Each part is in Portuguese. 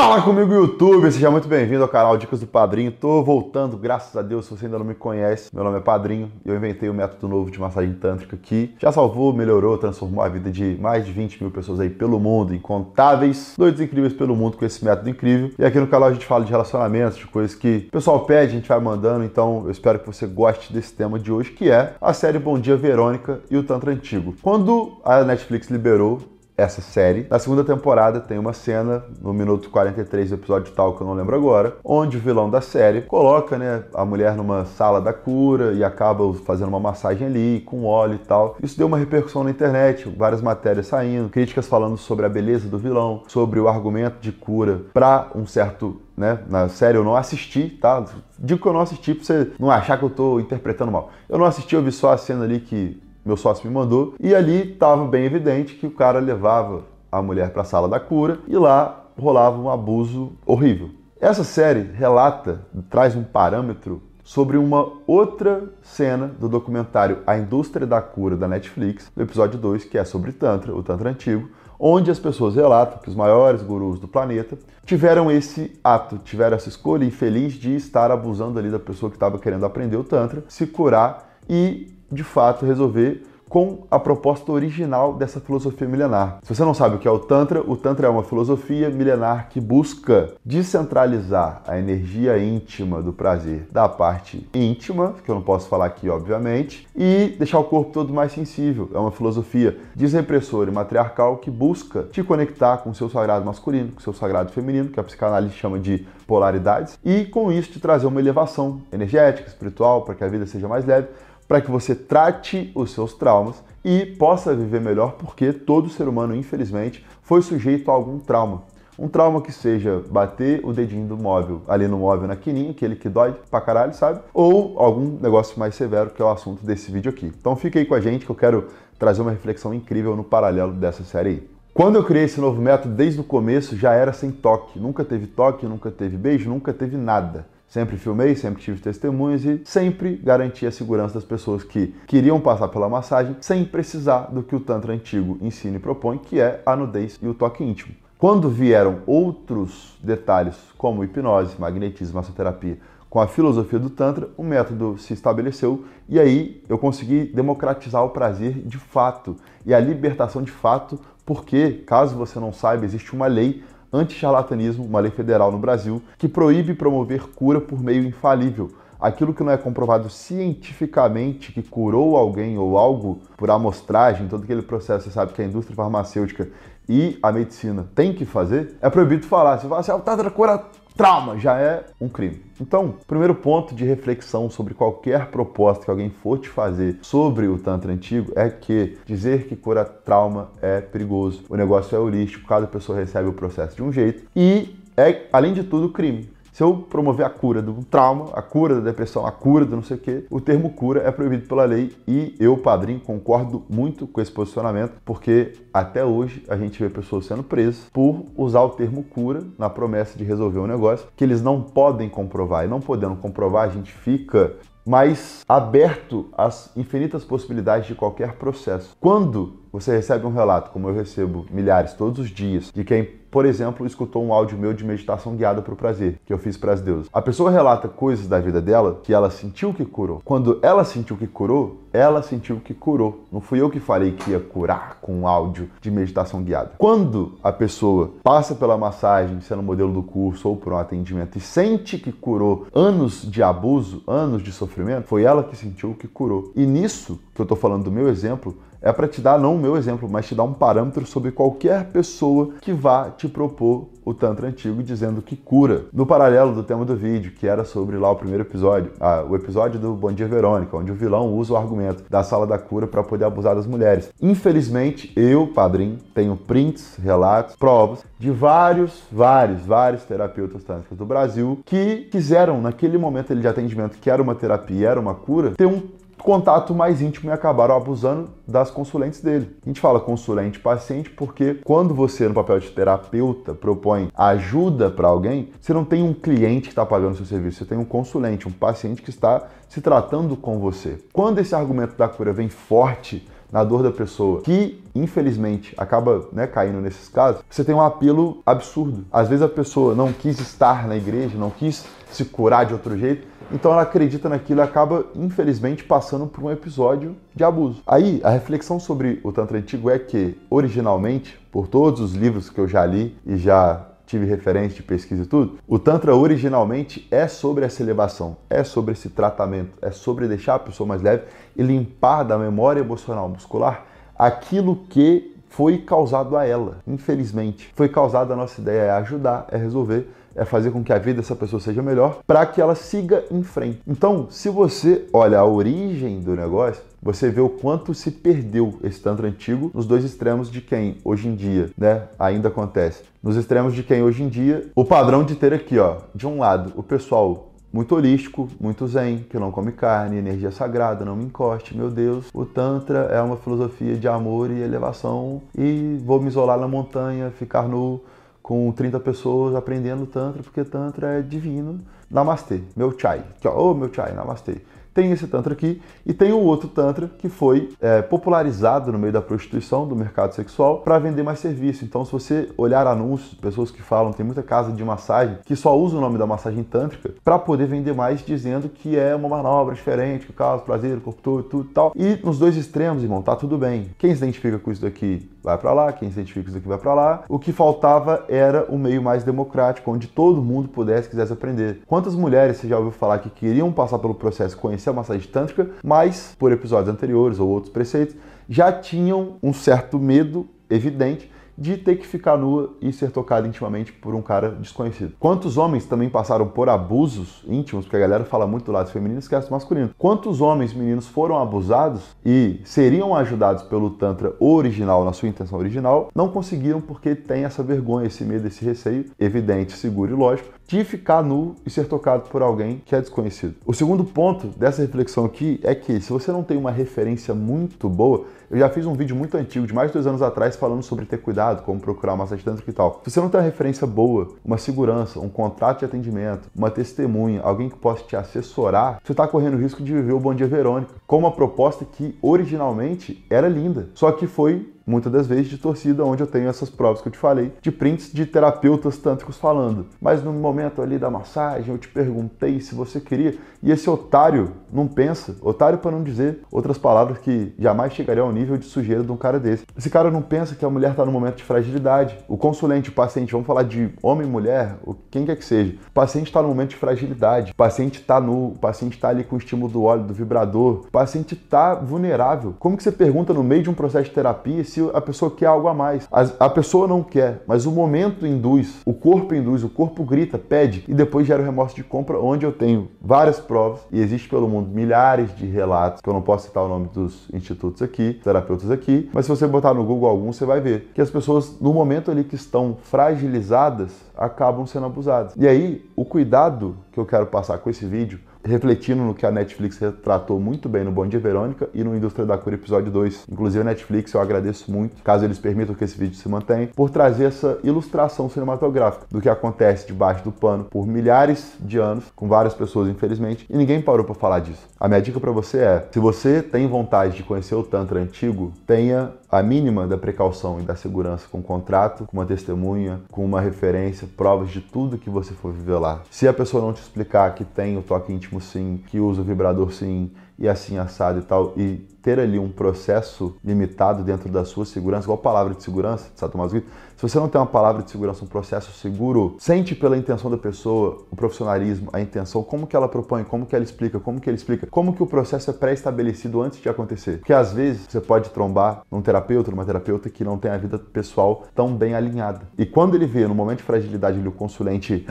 Fala comigo, YouTube! Seja muito bem-vindo ao canal Dicas do Padrinho. Tô voltando, graças a Deus, se você ainda não me conhece. Meu nome é Padrinho e eu inventei um método novo de massagem tântrica que já salvou, melhorou, transformou a vida de mais de 20 mil pessoas aí pelo mundo, incontáveis doidos incríveis pelo mundo com esse método incrível. E aqui no canal a gente fala de relacionamentos, de coisas que o pessoal pede, a gente vai mandando. Então eu espero que você goste desse tema de hoje, que é a série Bom Dia Verônica e o Tantra Antigo. Quando a Netflix liberou essa série. Na segunda temporada tem uma cena no minuto 43 do episódio tal que eu não lembro agora, onde o vilão da série coloca, né, a mulher numa sala da cura e acaba fazendo uma massagem ali com óleo e tal. Isso deu uma repercussão na internet, várias matérias saindo, críticas falando sobre a beleza do vilão, sobre o argumento de cura para um certo né? Na série eu não assisti, tá? Digo que eu não assisti pra você não achar que eu tô interpretando mal. Eu não assisti, eu vi só a cena ali que meu sócio me mandou, e ali estava bem evidente que o cara levava a mulher para a sala da cura e lá rolava um abuso horrível. Essa série relata, traz um parâmetro sobre uma outra cena do documentário A Indústria da Cura da Netflix, no episódio 2, que é sobre Tantra, o Tantra antigo, onde as pessoas relatam que os maiores gurus do planeta tiveram esse ato, tiveram essa escolha infeliz de estar abusando ali da pessoa que estava querendo aprender o Tantra, se curar e de fato resolver com a proposta original dessa filosofia milenar. Se você não sabe o que é o Tantra, o Tantra é uma filosofia milenar que busca descentralizar a energia íntima do prazer da parte íntima, que eu não posso falar aqui, obviamente, e deixar o corpo todo mais sensível. É uma filosofia desrepressora e matriarcal que busca te conectar com o seu sagrado masculino, com o seu sagrado feminino, que a psicanálise chama de polaridades, e com isso te trazer uma elevação energética, espiritual, para que a vida seja mais leve para que você trate os seus traumas e possa viver melhor, porque todo ser humano, infelizmente, foi sujeito a algum trauma. Um trauma que seja bater o dedinho do móvel ali no móvel na quininha, aquele que dói pra caralho, sabe? Ou algum negócio mais severo, que é o assunto desse vídeo aqui. Então fique aí com a gente que eu quero trazer uma reflexão incrível no paralelo dessa série aí. Quando eu criei esse novo método, desde o começo já era sem toque. Nunca teve toque, nunca teve beijo, nunca teve nada. Sempre filmei, sempre tive testemunhas e sempre garanti a segurança das pessoas que queriam passar pela massagem sem precisar do que o Tantra antigo ensina e propõe, que é a nudez e o toque íntimo. Quando vieram outros detalhes, como hipnose, magnetismo, massoterapia, com a filosofia do Tantra, o método se estabeleceu e aí eu consegui democratizar o prazer de fato e a libertação de fato, porque, caso você não saiba, existe uma lei anti-charlatanismo, uma lei federal no Brasil, que proíbe promover cura por meio infalível. Aquilo que não é comprovado cientificamente que curou alguém ou algo por amostragem, todo aquele processo, você sabe que a indústria farmacêutica e a medicina tem que fazer, é proibido falar. Você fala assim, ah, o Tatra cura trauma já é um crime. Então, primeiro ponto de reflexão sobre qualquer proposta que alguém for te fazer sobre o Tantra antigo é que dizer que cura trauma é perigoso. O negócio é holístico, cada pessoa recebe o processo de um jeito e é, além de tudo, crime. Se eu promover a cura do trauma, a cura da depressão, a cura do não sei o quê, o termo cura é proibido pela lei e eu, padrinho, concordo muito com esse posicionamento, porque até hoje a gente vê pessoas sendo presas por usar o termo cura na promessa de resolver um negócio que eles não podem comprovar. E não podendo comprovar, a gente fica mais aberto às infinitas possibilidades de qualquer processo. Quando você recebe um relato, como eu recebo milhares todos os dias, de quem por exemplo, escutou um áudio meu de meditação guiada para o prazer, que eu fiz para as deusas. A pessoa relata coisas da vida dela que ela sentiu que curou. Quando ela sentiu que curou, ela sentiu que curou. Não fui eu que falei que ia curar com um áudio de meditação guiada. Quando a pessoa passa pela massagem, sendo modelo do curso ou por um atendimento e sente que curou anos de abuso, anos de sofrimento, foi ela que sentiu que curou. E nisso que eu estou falando do meu exemplo, é para te dar não meu exemplo, mas te dar um parâmetro sobre qualquer pessoa que vá te propor o Tantra antigo dizendo que cura. No paralelo do tema do vídeo, que era sobre lá o primeiro episódio, ah, o episódio do Bom Dia Verônica, onde o vilão usa o argumento da sala da cura para poder abusar das mulheres. Infelizmente, eu, padrinho, tenho prints, relatos, provas de vários, vários, vários terapeutas tântricos do Brasil que quiseram, naquele momento de atendimento, que era uma terapia, era uma cura, ter um contato mais íntimo e acabaram abusando das consulentes dele. A gente fala consulente-paciente porque quando você, no papel de terapeuta, propõe ajuda para alguém, você não tem um cliente que está pagando seu serviço, você tem um consulente, um paciente que está se tratando com você. Quando esse argumento da cura vem forte na dor da pessoa, que infelizmente acaba né, caindo nesses casos, você tem um apelo absurdo. Às vezes a pessoa não quis estar na igreja, não quis se curar de outro jeito, então ela acredita naquilo e acaba, infelizmente, passando por um episódio de abuso. Aí, a reflexão sobre o Tantra Antigo é que, originalmente, por todos os livros que eu já li e já tive referência de pesquisa e tudo, o Tantra originalmente é sobre essa elevação, é sobre esse tratamento, é sobre deixar a pessoa mais leve e limpar da memória emocional muscular aquilo que foi causado a ela, infelizmente. Foi causado a nossa ideia é ajudar, é resolver é fazer com que a vida dessa pessoa seja melhor para que ela siga em frente. Então, se você olha a origem do negócio, você vê o quanto se perdeu esse tantra antigo nos dois extremos de quem hoje em dia, né, ainda acontece. Nos extremos de quem hoje em dia, o padrão de ter aqui, ó, de um lado, o pessoal muito holístico, muito zen, que não come carne, energia sagrada, não me encoste, meu Deus. O Tantra é uma filosofia de amor e elevação e vou me isolar na montanha, ficar nu, com 30 pessoas aprendendo Tantra, porque Tantra é divino. Namastê, meu chai. Oh, meu chai, namastê. Tem esse Tantra aqui e tem o outro Tantra que foi é, popularizado no meio da prostituição, do mercado sexual, para vender mais serviço. Então, se você olhar anúncios, pessoas que falam, tem muita casa de massagem que só usa o nome da massagem tântrica para poder vender mais, dizendo que é uma manobra diferente, que causa prazer, corpo todo, tudo e tal. E nos dois extremos, irmão, tá tudo bem. Quem se identifica com isso daqui vai para lá, quem se identifica com isso daqui vai para lá. O que faltava era um meio mais democrático, onde todo mundo pudesse, quisesse aprender. Quantas mulheres você já ouviu falar que queriam passar pelo processo, conhecer a massagem tântrica, mas por episódios anteriores ou outros preceitos, já tinham um certo medo evidente de ter que ficar nua e ser tocada intimamente por um cara desconhecido. Quantos homens também passaram por abusos íntimos, porque a galera fala muito do lado feminino e esquece do masculino. Quantos homens, meninos, foram abusados e seriam ajudados pelo Tantra original, na sua intenção original, não conseguiram porque tem essa vergonha, esse medo, esse receio, evidente, seguro e lógico, de ficar nu e ser tocado por alguém que é desconhecido. O segundo ponto dessa reflexão aqui é que se você não tem uma referência muito boa, eu já fiz um vídeo muito antigo, de mais de dois anos atrás, falando sobre ter cuidado, como procurar uma massagem tântrica e tal. Se você não tem uma referência boa, uma segurança, um contrato de atendimento, uma testemunha, alguém que possa te assessorar, você está correndo o risco de viver o Bom Dia Verônica, com uma proposta que originalmente era linda, só que foi muitas das vezes de torcida, onde eu tenho essas provas que eu te falei, de prints de terapeutas tântricos falando. Mas no momento ali da massagem, eu te perguntei se você queria, e esse otário não pensa, otário para não dizer outras palavras que jamais chegariam ao nível de sujeira de um cara desse. Esse cara não pensa que a mulher está no momento de fragilidade. O consulente, o paciente, vamos falar de homem, mulher, quem quer que seja. O paciente está no momento de fragilidade, o paciente está nu, o paciente está ali com o estímulo do óleo, do vibrador, o paciente está vulnerável. Como que você pergunta no meio de um processo de terapia se a pessoa quer algo a mais. A, a pessoa não quer, mas o momento induz, o corpo induz, o corpo grita, pede e depois gera o remorso de compra, onde eu tenho várias provas e existe pelo mundo milhares de relatos, que eu não posso citar o nome dos institutos aqui, terapeutas aqui, mas se você botar no Google algum, você vai ver que as pessoas, no momento ali que estão fragilizadas, acabam sendo abusadas. E aí, o cuidado que eu quero passar com esse vídeo refletindo no que a Netflix retratou muito bem no Bom Dia Verônica e no Indústria da Cura episódio 2. Inclusive a Netflix eu agradeço muito, caso eles permitam que esse vídeo se mantenha, por trazer essa ilustração cinematográfica do que acontece debaixo do pano por milhares de anos, com várias pessoas infelizmente, e ninguém parou para falar disso. A minha dica para você é, se você tem vontade de conhecer o Tantra antigo, tenha a mínima da precaução e da segurança com o contrato, com uma testemunha, com uma referência, provas de tudo que você for viver lá. Se a pessoa não te explicar que tem o toque íntimo sim, que usa o vibrador sim, e assim assado e tal, e ter ali um processo limitado dentro da sua segurança, igual palavra de segurança, de Satomasugi, se você não tem uma palavra de segurança, um processo seguro, sente pela intenção da pessoa, o profissionalismo, a intenção, como que ela propõe, como que ela explica, como que ele explica, como que o processo é pré-estabelecido antes de acontecer. Porque às vezes você pode trombar num terapeuta, numa terapeuta que não tem a vida pessoal tão bem alinhada. E quando ele vê no momento de fragilidade ali o consulente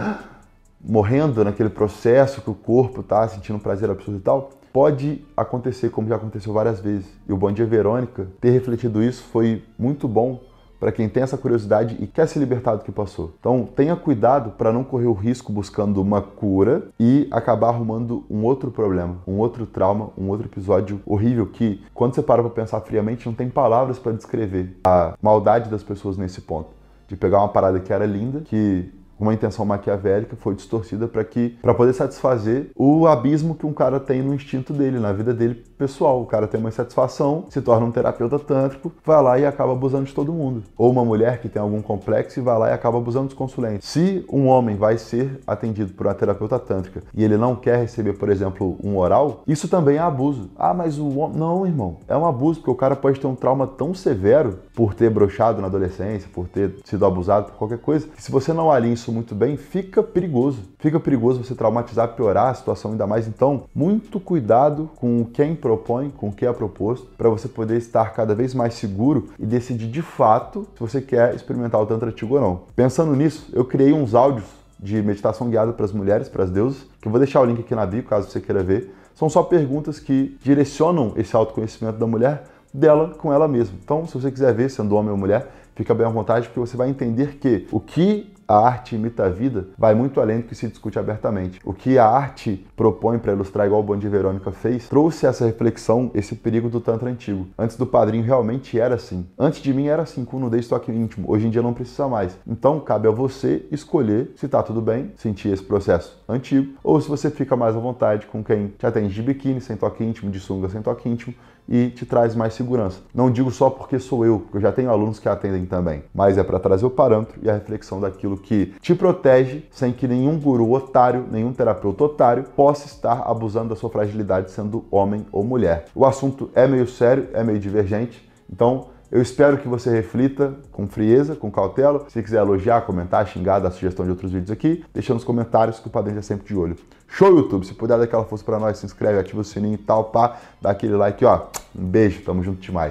morrendo naquele processo que o corpo tá sentindo prazer absurdo e tal, pode acontecer como já aconteceu várias vezes. E o Bom Dia Verônica ter refletido isso foi muito bom para quem tem essa curiosidade e quer se libertar do que passou. Então, tenha cuidado para não correr o risco buscando uma cura e acabar arrumando um outro problema, um outro trauma, um outro episódio horrível que, quando você para para pensar friamente, não tem palavras para descrever a maldade das pessoas nesse ponto. De pegar uma parada que era linda, que uma intenção maquiavélica foi distorcida para que para poder satisfazer o abismo que um cara tem no instinto dele, na vida dele pessoal. O cara tem uma insatisfação, se torna um terapeuta tântrico, vai lá e acaba abusando de todo mundo. Ou uma mulher que tem algum complexo e vai lá e acaba abusando dos consulentes. Se um homem vai ser atendido por uma terapeuta tântrica e ele não quer receber, por exemplo, um oral, isso também é abuso. Ah, mas o homem. Não, irmão. É um abuso, porque o cara pode ter um trauma tão severo por ter brochado na adolescência, por ter sido abusado por qualquer coisa, que se você não alinha isso muito bem, fica perigoso. Fica perigoso você traumatizar, piorar a situação ainda mais. Então, muito cuidado com quem propõe, com o que é proposto, para você poder estar cada vez mais seguro e decidir de fato se você quer experimentar o Tantra Antigo ou não. Pensando nisso, eu criei uns áudios de meditação guiada para as mulheres, para as deusas, que eu vou deixar o link aqui na bio caso você queira ver. São só perguntas que direcionam esse autoconhecimento da mulher dela com ela mesma. Então, se você quiser ver, sendo homem ou mulher, fica bem à vontade, porque você vai entender que o que a arte imita a vida vai muito além do que se discute abertamente. O que a arte propõe para ilustrar, igual o Bom de Verônica fez, trouxe essa reflexão, esse perigo do Tantra antigo. Antes do padrinho realmente era assim. Antes de mim era assim, com nudez toque íntimo. Hoje em dia não precisa mais. Então cabe a você escolher se tá tudo bem, sentir esse processo antigo, ou se você fica mais à vontade com quem te atende de biquíni, sem toque íntimo, de sunga sem toque íntimo, e te traz mais segurança. Não digo só porque sou eu, porque eu já tenho alunos que atendem também, mas é para trazer o parâmetro e a reflexão daquilo que te protege sem que nenhum guru otário, nenhum terapeuta otário possa estar abusando da sua fragilidade sendo homem ou mulher. O assunto é meio sério, é meio divergente, então eu espero que você reflita com frieza, com cautela. Se quiser elogiar, comentar, xingar, dar sugestão de outros vídeos aqui, deixa nos comentários que o Padrinho é sempre de olho. Show, YouTube! Se puder dar aquela força para nós, se inscreve, ativa o sininho e tal, pá, dá aquele like, ó. Um beijo, tamo junto demais.